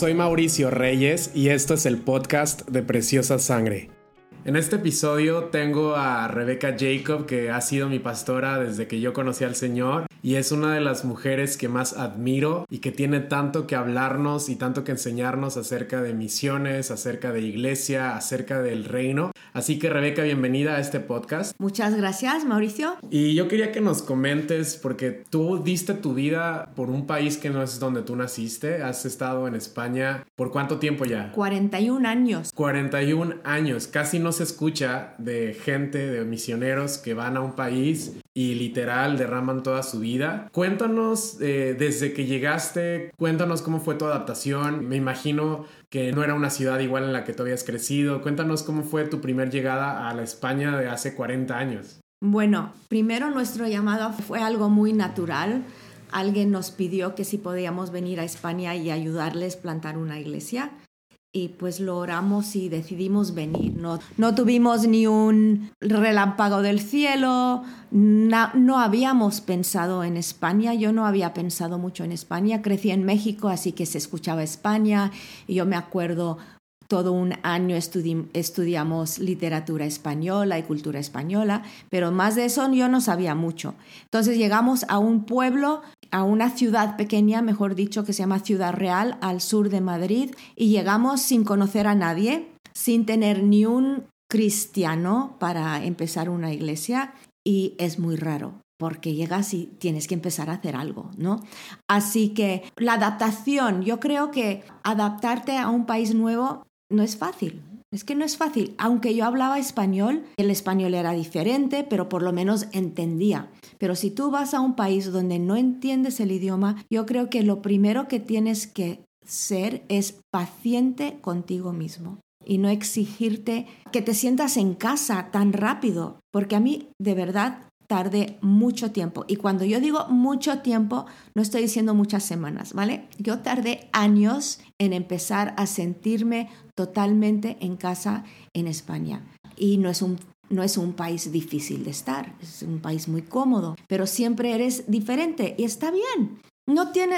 soy Mauricio Reyes y esto es el podcast de Preciosa Sangre. En este episodio tengo a Rebeca Jacob, que ha sido mi pastora desde que yo conocí al Señor y es una de las mujeres que más admiro y que tiene tanto que hablarnos y tanto que enseñarnos acerca de misiones, acerca de iglesia, acerca del reino. Así que Rebeca, bienvenida a este podcast. Muchas gracias, Mauricio. Y yo quería que nos comentes, porque tú diste tu vida por un país que no es donde tú naciste, has estado en España, ¿por cuánto tiempo ya? 41 años. 41 años, casi no se escucha de gente, de misioneros que van a un país y literal derraman toda su vida. Cuéntanos eh, desde que llegaste, cuéntanos cómo fue tu adaptación. Me imagino que no era una ciudad igual en la que tú habías crecido. Cuéntanos cómo fue tu primer llegada a la España de hace 40 años. Bueno, primero nuestro llamado fue algo muy natural. Alguien nos pidió que si podíamos venir a España y ayudarles plantar una iglesia y pues lo oramos y decidimos venir. No, no tuvimos ni un relámpago del cielo, no, habíamos pensado en España, yo no había pensado mucho en España, crecí en México, así que se escuchaba España y yo me acuerdo todo un año estudiamos literatura española y cultura española, pero más de eso yo no sabía mucho. Entonces llegamos a un pueblo a una ciudad pequeña, mejor dicho, que se llama Ciudad Real, al sur de Madrid, y llegamos sin conocer a nadie, sin tener ni un cristiano para empezar una iglesia, y es muy raro porque llegas y tienes que empezar a hacer algo, ¿no? Así que la adaptación, yo creo que adaptarte a un país nuevo no es fácil, es que no es fácil. Aunque yo hablaba español, el español era diferente, pero por lo menos entendía. Pero si tú vas a un país donde no entiendes el idioma, yo creo que lo primero que tienes que ser es paciente contigo mismo y no exigirte que te sientas en casa tan rápido, porque a mí de verdad tardé mucho tiempo. Y cuando yo digo mucho tiempo, no estoy diciendo muchas semanas, ¿vale? Yo tardé años en empezar a sentirme totalmente en casa en España. Y no es un no es un país difícil de estar, es un país muy cómodo, pero siempre eres diferente y está bien. No tiene,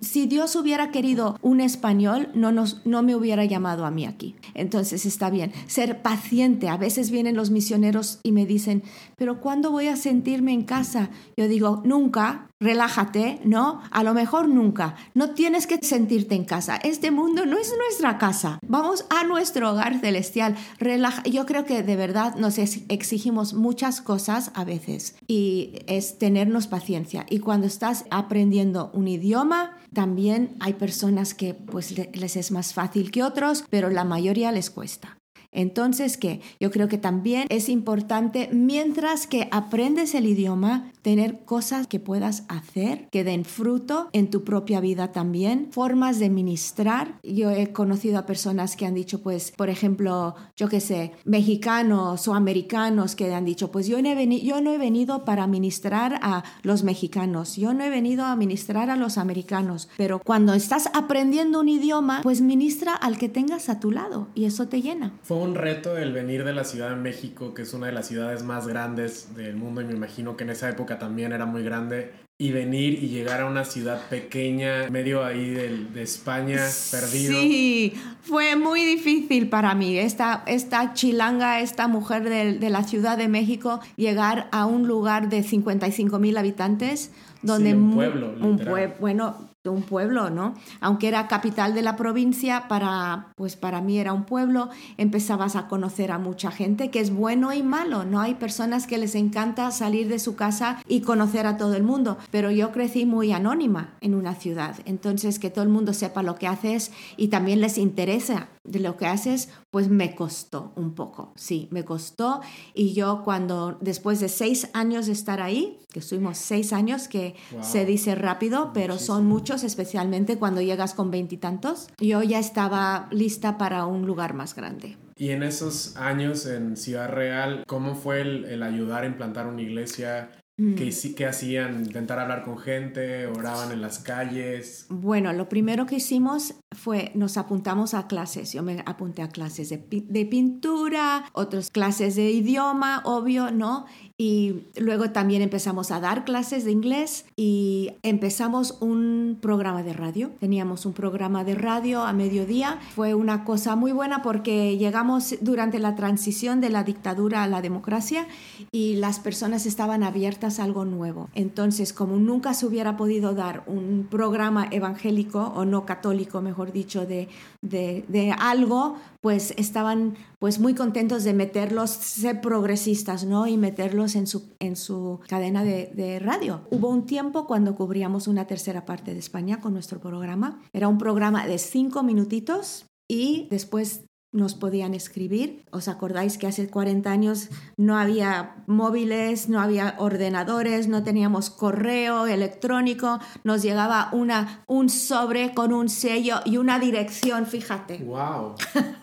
si Dios hubiera querido un español, no, nos, no me hubiera llamado a mí aquí. Entonces está bien. Ser paciente. A veces vienen los misioneros y me dicen, pero ¿cuándo voy a sentirme en casa? Yo digo, nunca, relájate, ¿no? A lo mejor nunca. No tienes que sentirte en casa. Este mundo no es nuestra casa. Vamos a nuestro hogar celestial. Relaja. Yo creo que de verdad nos exigimos muchas cosas a veces y es tenernos paciencia. Y cuando estás aprendiendo un idioma, también hay personas que pues les es más fácil que otros, pero la mayoría les cuesta. Entonces, ¿qué? Yo creo que también es importante, mientras que aprendes el idioma, tener cosas que puedas hacer, que den fruto en tu propia vida también, formas de ministrar. Yo he conocido a personas que han dicho, pues, por ejemplo, yo qué sé, mexicanos o americanos que han dicho, pues yo no, he yo no he venido para ministrar a los mexicanos, yo no he venido a ministrar a los americanos, pero cuando estás aprendiendo un idioma, pues ministra al que tengas a tu lado y eso te llena un reto el venir de la Ciudad de México, que es una de las ciudades más grandes del mundo y me imagino que en esa época también era muy grande, y venir y llegar a una ciudad pequeña, medio ahí de, España, perdido. Sí, fue muy difícil para mí, esta, esta chilanga, esta mujer de, de la Ciudad de México, llegar a un lugar de 55 mil habitantes, donde... un pueblo. Un pueblo, bueno, un pueblo, ¿no? Aunque era capital de la provincia, para, pues para mí era un pueblo, empezabas a conocer a mucha gente, que es bueno y malo, ¿no? Hay personas que les encanta salir de su casa y conocer a todo el mundo, pero yo crecí muy anónima en una ciudad, entonces que todo el mundo sepa lo que haces y también les interesa de lo que haces, pues me costó un poco, sí, me costó. Y yo cuando, después de seis años de estar ahí, que estuvimos seis años, que se dice rápido, pero son muchos, especialmente cuando llegas con veintitantos, yo ya estaba lista para un lugar más grande. Y en esos años en Ciudad Real, ¿cómo fue el, el ayudar a implantar una iglesia? ¿Qué, mm. ¿Qué, hacían? ¿Intentar hablar con gente? ¿Oraban en las calles? Bueno, lo primero que hicimos fue, nos apuntamos a clases. Yo me apunté a clases de, pintura, otras clases de idioma, obvio, ¿no? Y luego también empezamos a dar clases de inglés y empezamos un programa de radio. Teníamos un programa de radio a mediodía. Fue una cosa muy buena porque llegamos durante la transición de la dictadura a la democracia y las personas estaban abiertas a algo nuevo. Entonces, como nunca se hubiera podido dar un programa evangélico o no católico, mejor dicho, de, de, de algo, pues estaban pues muy contentos de meterlos, ser progresistas, ¿no? Y meterlos en su, en su cadena de, de, radio. Hubo un tiempo cuando cubríamos una tercera parte de España con nuestro programa. Era un programa de cinco minutitos y después nos podían escribir. ¿Os acordáis que hace 40 años no había móviles, no había ordenadores, no teníamos correo electrónico? Nos llegaba una, un sobre con un sello y una dirección, fíjate. ¡Wow!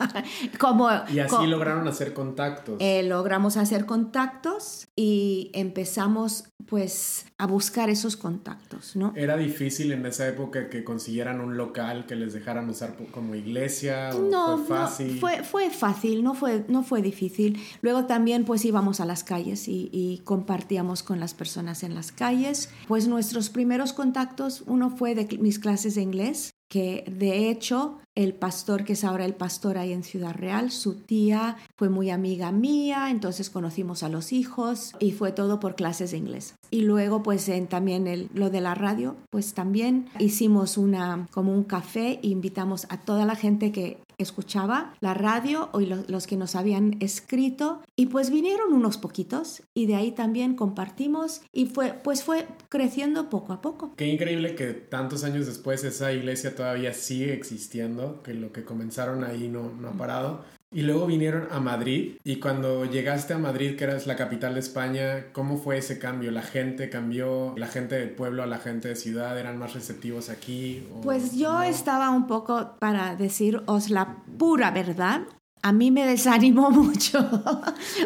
Como, y así lograron hacer contactos. eh, logramos hacer contactos y empezamos pues a buscar esos contactos, ¿no? ¿Era difícil en esa época que consiguieran un local que les dejaran usar como iglesia? ¿O No, fue fácil? no, fue, fue fácil, no fue, no fue difícil. Luego también pues íbamos a las calles y, y compartíamos con las personas en las calles. Pues nuestros primeros contactos, uno fue de mis clases de inglés, que de hecho el pastor, que es ahora el pastor ahí en Ciudad Real, su tía fue muy amiga mía, entonces conocimos a los hijos y fue todo por clases de inglés. Y luego pues en, también el, lo de la radio, pues también hicimos una como un café e invitamos a toda la gente que escuchaba la radio o lo- los que nos habían escrito y pues vinieron unos poquitos y de ahí también compartimos y fue pues fue creciendo poco a poco. Qué increíble que tantos años después esa iglesia todavía sigue existiendo, que lo que comenzaron ahí no, no ha parado. Y luego vinieron a Madrid y cuando llegaste a Madrid, que eras la capital de España, ¿cómo fue ese cambio? ¿La gente cambió? ¿La gente del pueblo a la gente de ciudad eran más receptivos aquí? o Pues yo no? estaba un poco, para deciros la pura verdad, a mí me desanimó mucho,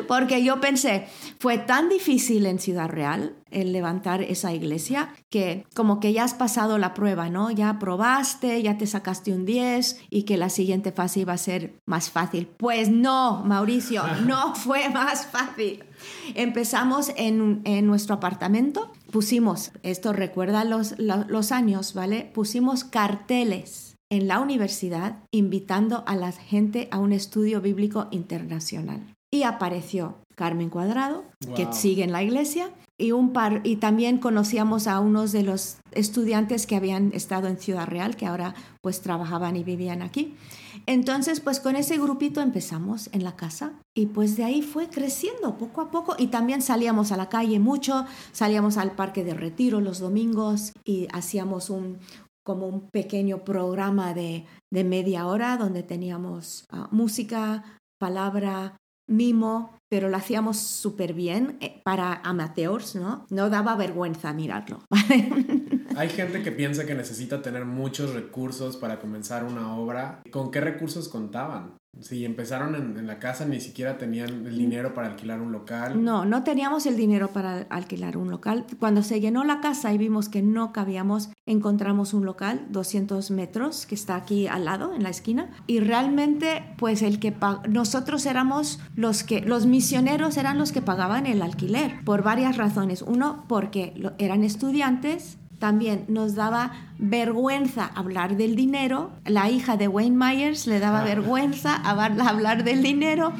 porque yo pensé, fue tan difícil en Ciudad Real el levantar esa iglesia, que como que ya has pasado la prueba, ¿no? Ya probaste, ya te sacaste un 10 y que la siguiente fase iba a ser más fácil. Pues no, Mauricio, no fue más fácil. Empezamos en, en nuestro apartamento, pusimos, esto recuerda los, lo- los años, ¿vale? Pusimos carteles en la universidad invitando a la gente a un estudio bíblico internacional. Y apareció Carmen Cuadrado, que sigue en la iglesia, y un par y también conocíamos a unos de los estudiantes que habían estado en Ciudad Real, que ahora pues trabajaban y vivían aquí. Entonces, pues con ese grupito empezamos en la casa y pues de ahí fue creciendo poco a poco y también salíamos a la calle mucho, salíamos al parque de retiro los domingos y hacíamos un como un pequeño programa de, de media hora donde teníamos ah, música, palabra, mimo, pero lo hacíamos súper bien eh, para amateurs, ¿no? No daba vergüenza mirarlo. Hay gente que piensa que necesita tener muchos recursos para comenzar una obra. ¿Con qué recursos contaban? Si empezaron en, en la casa, ni siquiera tenían el dinero para alquilar un local. No, no teníamos el dinero para alquilar un local. Cuando se llenó la casa y vimos que no cabíamos, encontramos un local, 200 metros, que está aquí al lado, en la esquina. Y realmente, pues el que nosotros éramos los que, los misioneros eran los que pagaban el alquiler, por varias razones. Uno, porque eran estudiantes. También nos daba vergüenza hablar del dinero. La hija de Wayne Myers le daba Ah. vergüenza hablar del dinero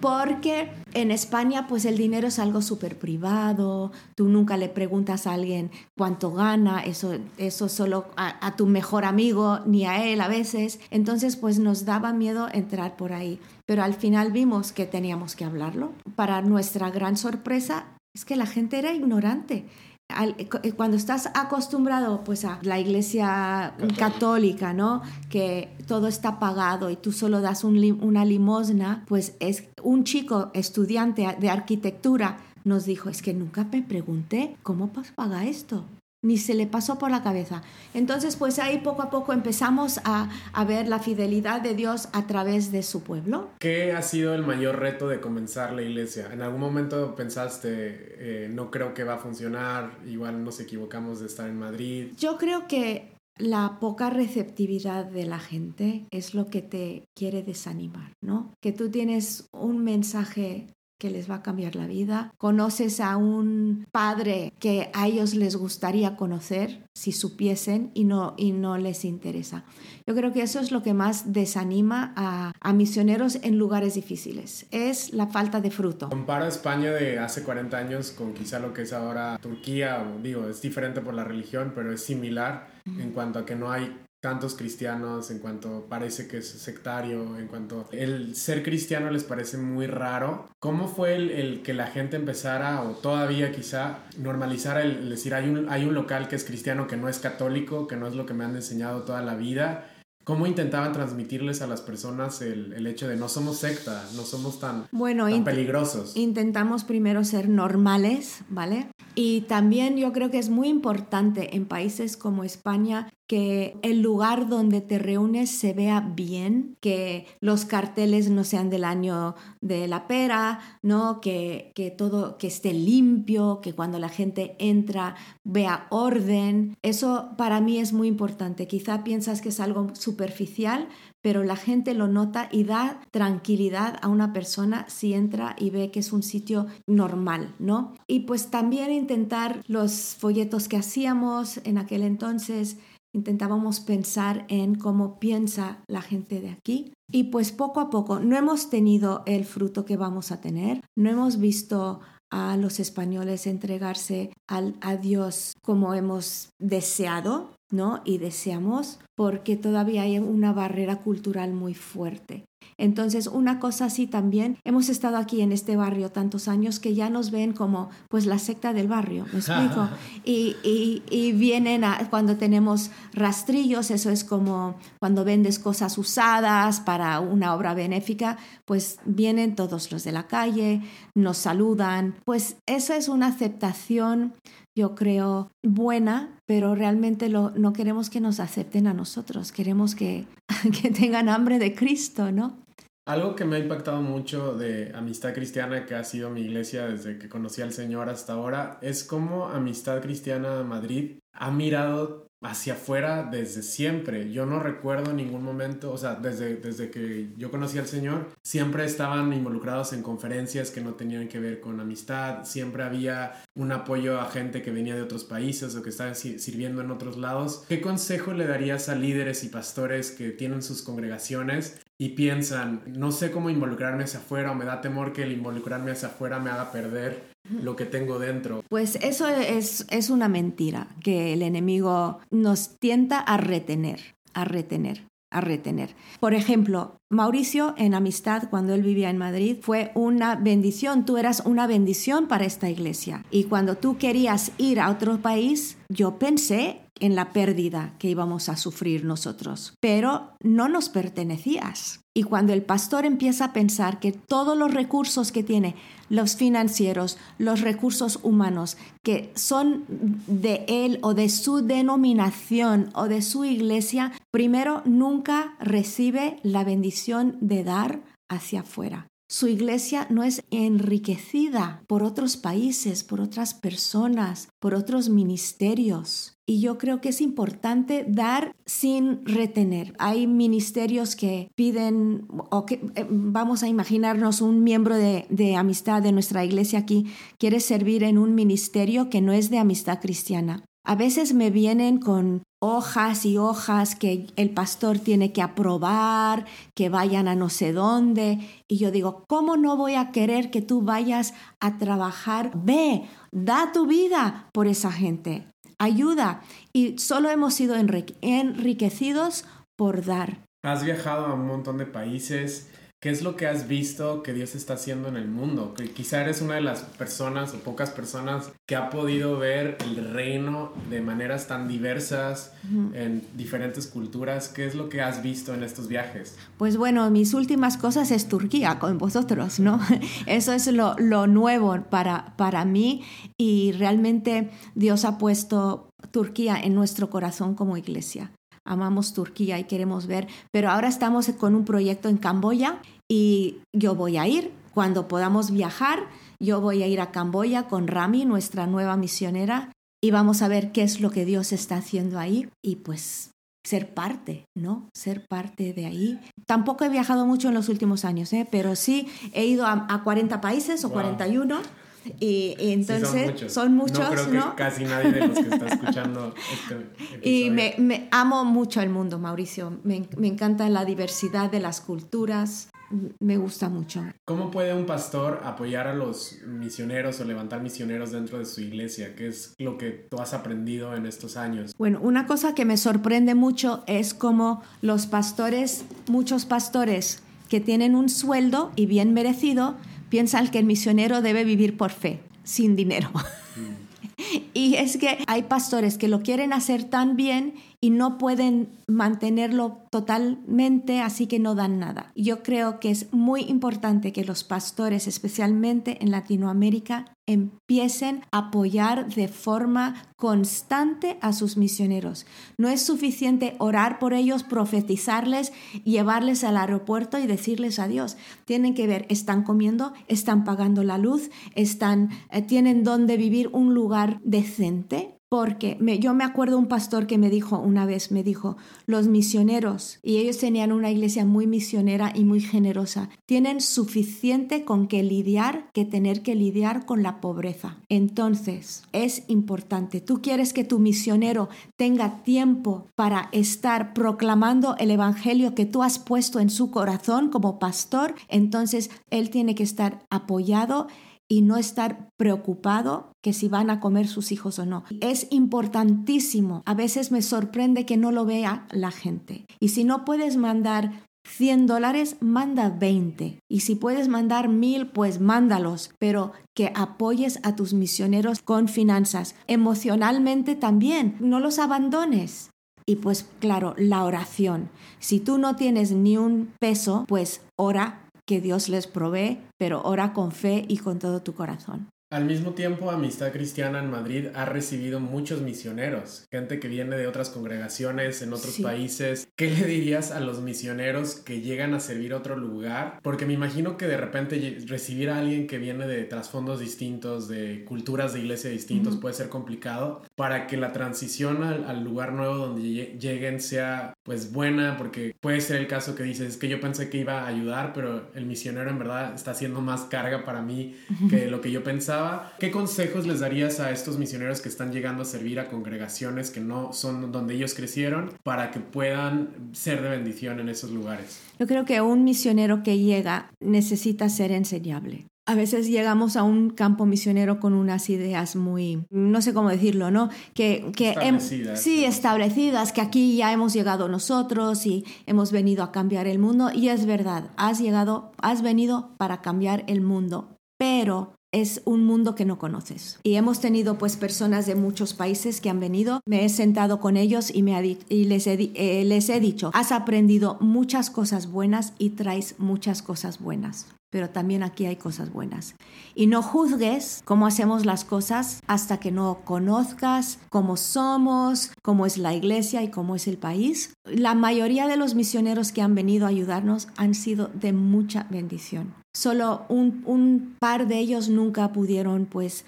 porque en España pues el dinero es algo súper privado, tú nunca le preguntas a alguien cuánto gana, eso, eso solo a, a tu mejor amigo ni a él a veces, entonces pues nos daba miedo entrar por ahí, pero al final vimos que teníamos que hablarlo. Para nuestra gran sorpresa es que la gente era ignorante. Al- eh, cuando estás acostumbrado pues a la iglesia católica, ¿no? Que todo está pagado y tú solo das un una limosna, pues es un chico estudiante de arquitectura nos dijo, es que nunca me pregunté cómo paga esto. Ni se le pasó por la cabeza. Entonces, pues ahí poco a poco empezamos a, a ver la fidelidad de Dios a través de su pueblo. ¿Qué ha sido el mayor reto de comenzar la iglesia? ¿En algún momento pensaste, eh, no creo que va a funcionar, igual nos equivocamos de estar en Madrid? Yo creo que la poca receptividad de la gente es lo que te quiere desanimar, ¿no? Que tú tienes un mensaje que les va a cambiar la vida. Conoces a un padre que a ellos les gustaría conocer si supiesen y no, y no les interesa. Yo creo que eso es lo que más desanima a, a misioneros en lugares difíciles, es la falta de fruto. Comparo España de hace 40 años con quizá lo que es ahora Turquía, digo, es diferente por la religión, pero es similar en cuanto a que no hay tantos cristianos, en cuanto parece que es sectario, en cuanto el ser cristiano les parece muy raro. ¿Cómo fue el, que la gente empezara, o todavía quizá, normalizara el, decir, hay un, hay un local que es cristiano que no es católico, que no es lo que me han enseñado toda la vida? ¿Cómo intentaban transmitirles a las personas el, hecho de no somos secta, no somos tan, bueno, tan peligrosos? Intentamos primero ser normales, ¿vale? Y también yo creo que es muy importante en países como España que el lugar donde te reúnes se vea bien, que los carteles no sean del año de la pera, ¿no? que, que todo que esté limpio, que cuando la gente entra vea orden. Eso para mí es muy importante. Quizá piensas que es algo superficial, pero la gente lo nota y da tranquilidad a una persona si entra y ve que es un sitio normal, ¿no? Y pues también intentar los folletos que hacíamos en aquel entonces, intentábamos pensar en cómo piensa la gente de aquí. Y pues poco a poco no hemos tenido el fruto que vamos a tener, no hemos visto a los españoles entregarse al, a Dios como hemos deseado, ¿no? Y deseamos, porque todavía hay una barrera cultural muy fuerte. Entonces, una cosa así también, hemos estado aquí en este barrio tantos años que ya nos ven como pues la secta del barrio, ¿me explico? y, y, vienen cuando tenemos rastrillos, eso es como cuando vendes cosas usadas para una obra benéfica, pues vienen todos los de la calle, nos saludan, pues eso es una aceptación yo creo, buena, pero realmente no queremos que nos acepten a nosotros, queremos que, que tengan hambre de Cristo, ¿no? Algo que me ha impactado mucho de Amistad Cristiana, que ha sido mi iglesia desde que conocí al Señor hasta ahora, es cómo Amistad Cristiana Madrid ha mirado hacia afuera desde siempre. Yo no recuerdo ningún momento, o sea, desde, desde que yo conocí al Señor, siempre estaban involucrados en conferencias que no tenían que ver con amistad, siempre había un apoyo a gente que venía de otros países o que estaban sirviendo en otros lados. ¿Qué consejo le darías a líderes y pastores que tienen sus congregaciones y piensan, no sé cómo involucrarme hacia afuera o me da temor que el involucrarme hacia afuera me haga perder lo que tengo dentro. Pues eso es, es una mentira, que el enemigo nos tienta a retener, a retener a retener. Por ejemplo, Mauricio en Amistad, cuando él vivía en Madrid, fue una bendición. Tú eras una bendición para esta iglesia. Y cuando tú querías ir a otro país, yo pensé en la pérdida que íbamos a sufrir nosotros, pero no nos pertenecías. Y cuando el pastor empieza a pensar que todos los recursos que tiene, los financieros, los recursos humanos, que son de él o de su denominación o de su iglesia, primero nunca recibe la bendición de dar hacia afuera. Su iglesia no es enriquecida por otros países, por otras personas, por otros ministerios. Y yo creo que es importante dar sin retener. Hay ministerios que piden, o que eh, vamos a imaginarnos un miembro de, de amistad de nuestra iglesia aquí quiere servir en un ministerio que no es de amistad cristiana. A veces me vienen con hojas y hojas que el pastor tiene que aprobar, que vayan a no sé dónde. Y yo digo, ¿cómo no voy a querer que tú vayas a trabajar? Ve, da tu vida por esa gente. Ayuda. Y solo hemos sido enriquecidos por dar. Has viajado a un montón de países. ¿Qué es lo que has visto que Dios está haciendo en el mundo? Que quizá eres una de las personas o pocas personas que ha podido ver el reino de maneras tan diversas en diferentes culturas. ¿Qué es lo que has visto en estos viajes? Pues bueno, mis últimas cosas es Turquía con vosotros, ¿no? Eso es lo, lo nuevo para, para mí y realmente Dios ha puesto Turquía en nuestro corazón como iglesia amamos Turquía y queremos ver, pero ahora estamos con un proyecto en Camboya y yo voy a ir cuando podamos viajar. Yo voy a ir a Camboya con Rami, nuestra nueva misionera, y vamos a ver qué es lo que Dios está haciendo ahí y pues ser parte, ¿no? Ser parte de ahí. Tampoco he viajado mucho en los últimos años, ¿eh? pero sí he ido a, 40 países o 41. Y, entonces son muchos, no creo que casi nadie de los que está escuchando este Y me, amo mucho el mundo, Mauricio. Me, me encanta la diversidad de las culturas, me gusta mucho. ¿Cómo puede un pastor apoyar a los misioneros o levantar misioneros dentro de su iglesia? ¿Qué es lo que tú has aprendido en estos años? Bueno, una cosa que me sorprende mucho es cómo los pastores, muchos pastores que tienen un sueldo y bien merecido, piensan que el misionero debe vivir por fe, sin dinero. Y es que hay pastores que lo quieren hacer tan bien y no pueden mantenerlo totalmente, así que no dan nada. Yo creo que es muy importante que los pastores, especialmente en Latinoamérica, empiecen a apoyar de forma constante a sus misioneros. No es suficiente orar por ellos, profetizarles, llevarles al aeropuerto y decirles adiós. Tienen que ver, están comiendo, están pagando la luz, están, eh, tienen donde vivir un lugar decente porque yo me acuerdo un pastor que me dijo una vez, me dijo, los misioneros, y ellos tenían una iglesia muy misionera y muy generosa, tienen suficiente con que lidiar que tener que lidiar con la pobreza. Entonces, es importante, tú quieres que tu misionero tenga tiempo para estar proclamando el Evangelio que tú has puesto en su corazón como pastor, entonces él tiene que estar apoyado y no estar preocupado que si van a comer sus hijos o no. Es importantísimo. A veces me sorprende que no lo vea la gente. Y si no puedes mandar 100 dólares, manda 20. Y si puedes mandar mil, pues mándalos, pero que apoyes a tus misioneros con finanzas. Emocionalmente también, no los abandones. Y pues claro, la oración. Si tú no tienes ni un peso, pues ora que Dios les provee, pero ora con fe y con todo tu corazón. Al mismo tiempo, Amistad Cristiana en Madrid ha recibido muchos misioneros, gente que viene de otras congregaciones en otros países. ¿Qué le dirías a los misioneros que llegan a servir otro lugar? Porque me imagino que de repente recibir a alguien que viene de trasfondos distintos, de culturas de iglesia distintos, puede ser complicado para que la transición al, lugar nuevo donde lleguen sea pues buena, porque puede ser el caso que dices, es que yo pensé que iba a ayudar, pero el misionero en verdad está haciendo más carga para mí que lo que yo pensaba ¿qué consejos les darías a estos misioneros que están llegando a servir a congregaciones que no son donde ellos crecieron para que puedan ser de bendición en esos lugares? Yo creo que un misionero que llega necesita ser enseñable. A veces llegamos a un campo misionero con unas ideas muy, no sé cómo decirlo, ¿no? Que, que establecidas. sí, establecidas, que aquí ya hemos llegado nosotros y hemos venido a cambiar el mundo. Y es verdad, has llegado, has venido para cambiar el mundo, pero es un mundo que no conoces. Y hemos tenido pues personas de muchos países que han venido, me he sentado con ellos y, me y les, he, eh, les he dicho, has aprendido muchas cosas buenas y traes muchas cosas buenas pero también aquí hay cosas buenas. Y no juzgues cómo hacemos las cosas hasta que no conozcas cómo somos, cómo es la iglesia y cómo es el país. La mayoría de los misioneros que han venido a ayudarnos han sido de mucha bendición. Solo un, par de ellos nunca pudieron pues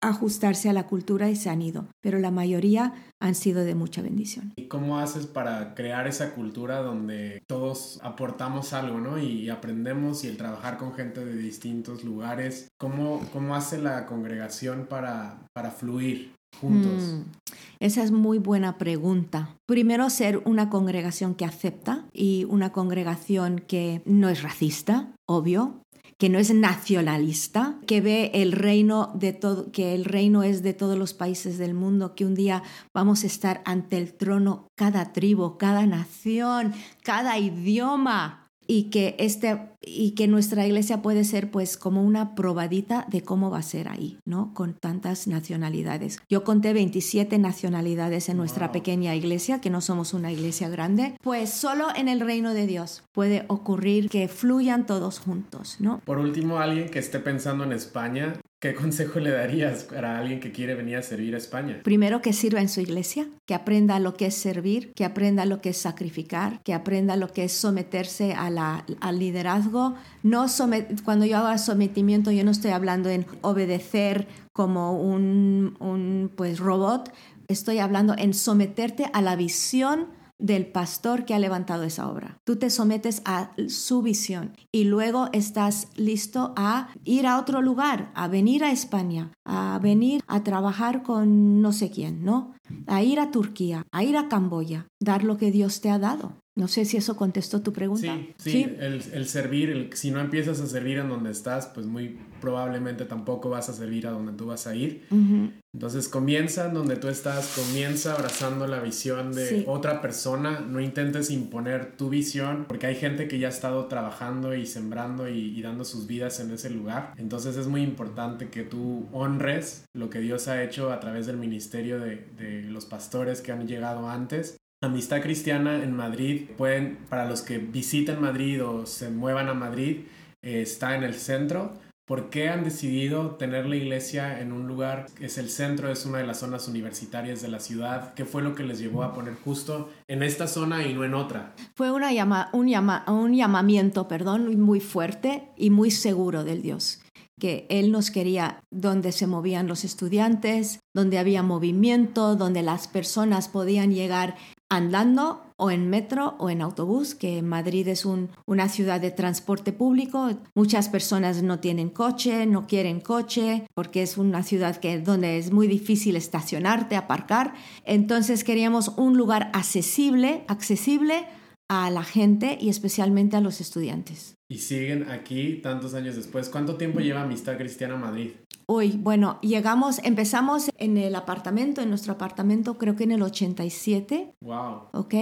ajustarse a la cultura y se han ido, pero la mayoría han sido de mucha bendición. ¿Y cómo haces para crear esa cultura donde todos aportamos algo, ¿no? Y aprendemos y el trabajar con gente de distintos lugares, ¿cómo, cómo hace la congregación para, para fluir? Juntos? Mm, esa es muy buena pregunta. Primero, ser una congregación que acepta y una congregación que no es racista, obvio, que no es nacionalista, que ve el reino de todo, que el reino es de todos los países del mundo, que un día vamos a estar ante el trono cada tribu, cada nación, cada idioma y que este y que nuestra iglesia puede ser pues como una probadita de cómo va a ser ahí, ¿no? Con tantas nacionalidades. Yo conté 27 nacionalidades en nuestra pequeña iglesia, que no somos una iglesia grande, pues solo en el reino de Dios puede ocurrir que fluyan todos juntos, ¿no? Por último, alguien que esté pensando en España, ¿Qué consejo le darías para alguien que quiere venir a servir a España? Primero que sirva en su iglesia, que aprenda lo que es servir, que aprenda lo que es sacrificar, que aprenda lo que es someterse a la, al liderazgo no cuando yo hago sometimiento, yo no estoy hablando en obedecer como un, un pues, robot, estoy hablando en someterte a la visión del pastor que ha levantado esa obra. Tú te sometes a su visión y luego estás listo a ir a otro lugar, a venir a España, a venir a trabajar con no sé quién, ¿no? A ir a Turquía, a ir a Camboya, dar lo que Dios te ha dado. No sé si eso contestó tu pregunta. Sí, sí, El, servir, si no empiezas a servir en donde estás, pues muy probablemente tampoco vas a servir a donde tú vas a ir. Entonces comienza donde tú estás, comienza abrazando la visión de otra persona, no intentes imponer tu visión, porque hay gente que ya ha estado trabajando y sembrando y, dando sus vidas en ese lugar. Entonces es muy importante que tú honres lo que Dios ha hecho a través del ministerio de, de los pastores que han llegado antes Amistad Cristiana en Madrid, pueden, para los que visiten Madrid o se muevan a Madrid, eh, está en el centro. ¿Por qué han decidido tener la iglesia en un lugar que es el centro, es una de las zonas universitarias de la ciudad? ¿Qué fue lo que les llevó a poner justo en esta zona y no en otra? Fue una llama, un, un llamamiento, perdón, muy fuerte y muy seguro del Dios que Él nos quería donde se movían los estudiantes, donde había movimiento, donde las personas podían llegar andando o en metro o en autobús, que Madrid es una ciudad de transporte público. Muchas personas no tienen coche, no quieren coche, porque es una ciudad que, donde es muy difícil estacionarte, aparcar. Entonces queríamos un lugar accesible, accesible a la gente y especialmente a los estudiantes. Y siguen aquí tantos años después. ¿Cuánto tiempo lleva Amistad Cristiana Madrid? Uy, bueno, llegamos, empezamos en el apartamento, en nuestro apartamento, creo que en el 87. Wow. Ok,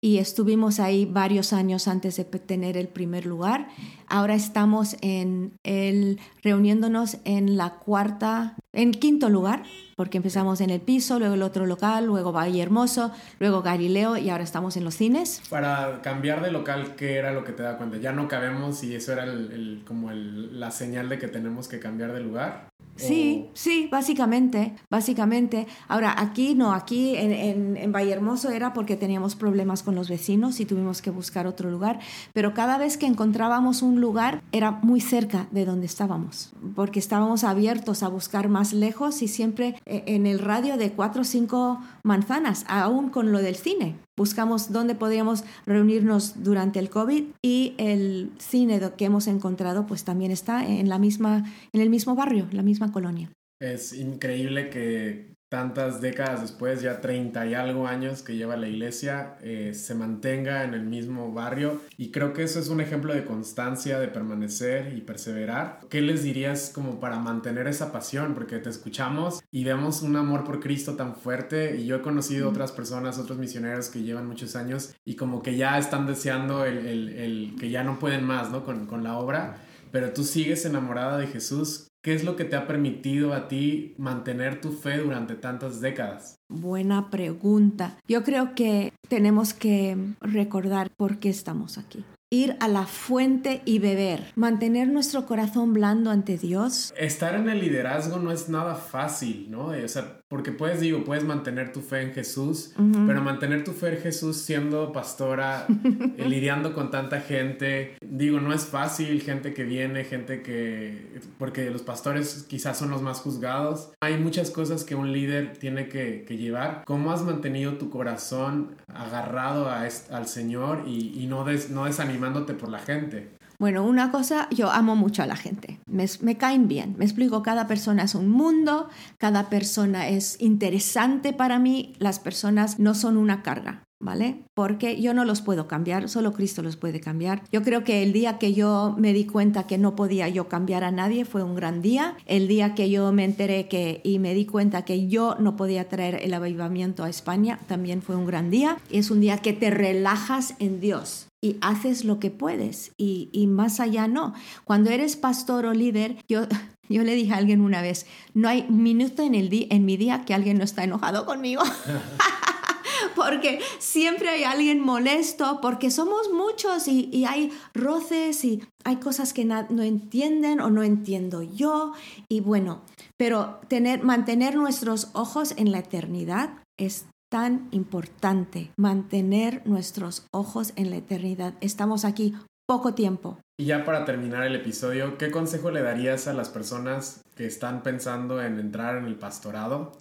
y estuvimos ahí varios años antes de tener el primer lugar. Ahora estamos en el, reuniéndonos en la cuarta, en quinto lugar, porque empezamos en el piso, luego el otro local, luego Valle Hermoso, luego Galileo y ahora estamos en los cines. Para cambiar de local, ¿qué era lo que te da cuenta? Ya no cabemos y eso era el, como la señal de que tenemos que cambiar de lugar. Sí, sí, básicamente, básicamente. Ahora, aquí no, aquí en, en, en Vallehermoso era porque teníamos problemas con los vecinos y tuvimos que buscar otro lugar, pero cada vez que encontrábamos un lugar era muy cerca de donde estábamos, porque estábamos abiertos a buscar más lejos y siempre eh, en el radio de cuatro o cinco manzanas, aún con lo del cine. Buscamos dónde podíamos reunirnos durante el COVID y el cine que hemos encontrado pues también está en, la misma, en el mismo barrio, la misma colonia. Es increíble que tantas décadas después, ya 30 y algo años que lleva la iglesia, eh, se mantenga en el mismo barrio. Y creo que eso es un ejemplo de constancia, de permanecer y perseverar. ¿Qué les dirías como para mantener esa pasión? Porque te escuchamos y vemos un amor por Cristo tan fuerte. Y yo he conocido otras personas, otros misioneros que llevan muchos años y como que ya están deseando el, el, el que ya no pueden más, ¿no? Con, con la obra. Pero tú sigues enamorada de Jesús. ¿Qué es lo que te ha permitido a ti mantener tu fe durante tantas décadas? Buena pregunta. Yo creo que tenemos que recordar por qué estamos aquí ir a la fuente y beber, mantener nuestro corazón blando ante Dios. Estar en el liderazgo no es nada fácil, ¿no? O sea, porque puedes, digo, puedes mantener tu fe en Jesús, pero mantener tu fe en Jesús siendo pastora, eh, lidiando con tanta gente, digo, no es fácil, gente que viene, gente que, porque los pastores quizás son los más juzgados. Hay muchas cosas que un líder tiene que, llevar. ¿Cómo has mantenido tu corazón agarrado al Señor y, no, des, no desanimándote por la gente? Bueno, una cosa, yo amo mucho a la gente, me, caen bien, me explico, cada persona es un mundo, cada persona es interesante para mí, las personas no son una carga. ¿Vale? Porque yo no los puedo cambiar, solo Cristo los puede cambiar. Yo creo que el día que yo me di cuenta que no podía yo cambiar a nadie fue un gran día. El día que yo me enteré que y me di cuenta que yo no podía traer el avivamiento a España también fue un gran día. Es un día que te relajas en Dios y haces lo que puedes y, y, más allá no. Cuando eres pastor o líder, yo, yo le dije a alguien una vez, no hay minuto en, el en mi día que alguien no está enojado conmigo. porque siempre hay alguien molesto, porque somos muchos y, y hay roces y hay cosas que no entienden o no entiendo yo. Y bueno, pero tener, mantener nuestros ojos en la eternidad es tan importante mantener nuestros ojos en la eternidad. Estamos aquí poco tiempo. Y ya para terminar el episodio, ¿qué consejo le darías a las personas que están pensando en entrar en el pastorado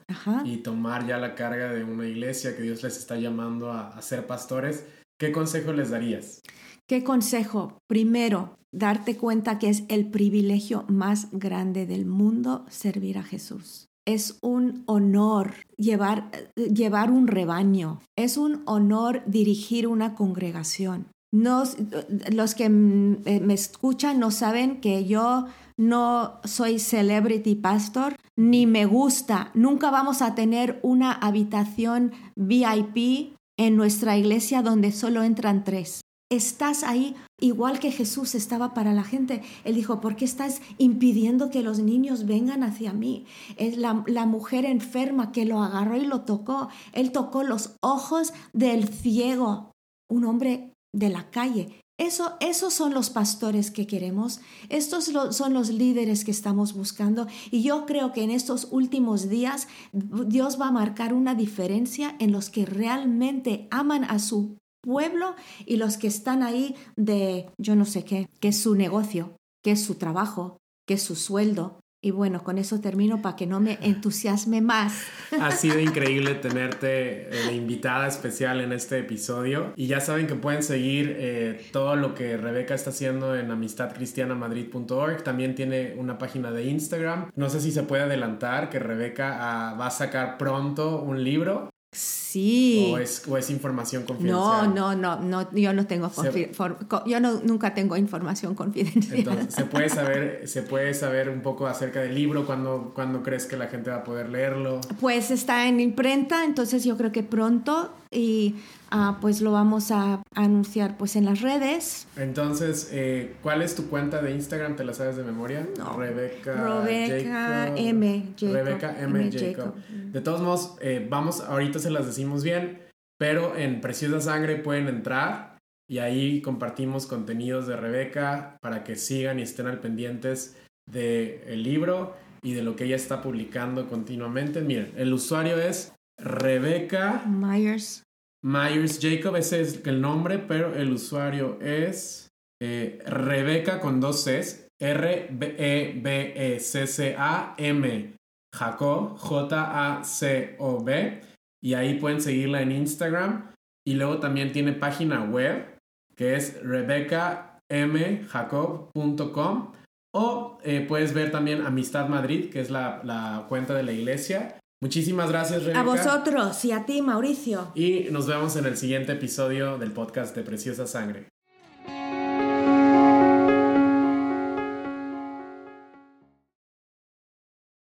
y tomar ya la carga de una iglesia que Dios les está llamando a, a ser pastores? ¿Qué consejo les darías? ¿Qué consejo? Primero, darte cuenta que es el privilegio más grande del mundo servir a Jesús es un honor llevar, llevar un rebaño, es un honor dirigir una congregación. los que me escuchan no saben que yo no soy celebrity pastor, ni me gusta. Nunca vamos a tener una habitación VIP en nuestra iglesia donde solo entran tres estás ahí igual que Jesús estaba para la gente. Él dijo, ¿por qué estás impidiendo que los niños vengan hacia mí? Es la, mujer enferma que lo agarró y lo tocó. Él tocó los ojos del ciego, un hombre de la calle. Eso, esos son los pastores que queremos, estos son los líderes que estamos buscando y yo creo que en estos últimos días Dios va a marcar una diferencia en los que realmente aman a su pueblo y los que están ahí de yo no sé qué, que es su negocio, que es su trabajo, que es su sueldo. Y bueno, con eso termino para que no me entusiasme más. Ha sido increíble tenerte de invitada especial en este episodio. Y ya saben que pueden seguir eh, todo lo que Rebeca está haciendo en amistadcristianamadrid.org. También tiene una página de Instagram. No sé si se puede adelantar que Rebeca ah, va a sacar pronto un libro Sí. ¿O es, o es, información confidencial? No, no, no, no yo no tengo yo no, nunca tengo información confidencial. Entonces, ¿se puede saber, se puede saber un poco acerca del libro? ¿Cuándo, ¿Cuándo crees que la gente va a poder leerlo? Pues está en imprenta, entonces yo creo que pronto y ah, pues lo vamos a anunciar pues en las redes. Entonces, eh, ¿cuál es tu cuenta de Instagram? ¿Te la sabes de memoria? No. Rebeca, M. Jacob. Rebeca M. Jacob. De todos modos, eh, vamos, ahorita se las decimos bien, pero en Preciosa Sangre pueden entrar y ahí compartimos contenidos de Rebeca para que sigan y estén al pendientes del libro y de lo que ella está publicando continuamente. Miren, el usuario es Rebecca Myers. Myers Jacob, ese es el nombre, pero el usuario es eh, Rebeca con dos Cs. R-E-B-E-C-C-A-M. Jacob, J-A-C-O-B. Y ahí pueden seguirla en Instagram. Y luego también tiene página web que es rebecamjacob.com. O eh, puedes ver también Amistad Madrid, que es la cuenta de la iglesia. Muchísimas gracias, Rebeca. A vosotros y a ti, Mauricio. Y nos vemos en el siguiente episodio del podcast de Preciosa Sangre.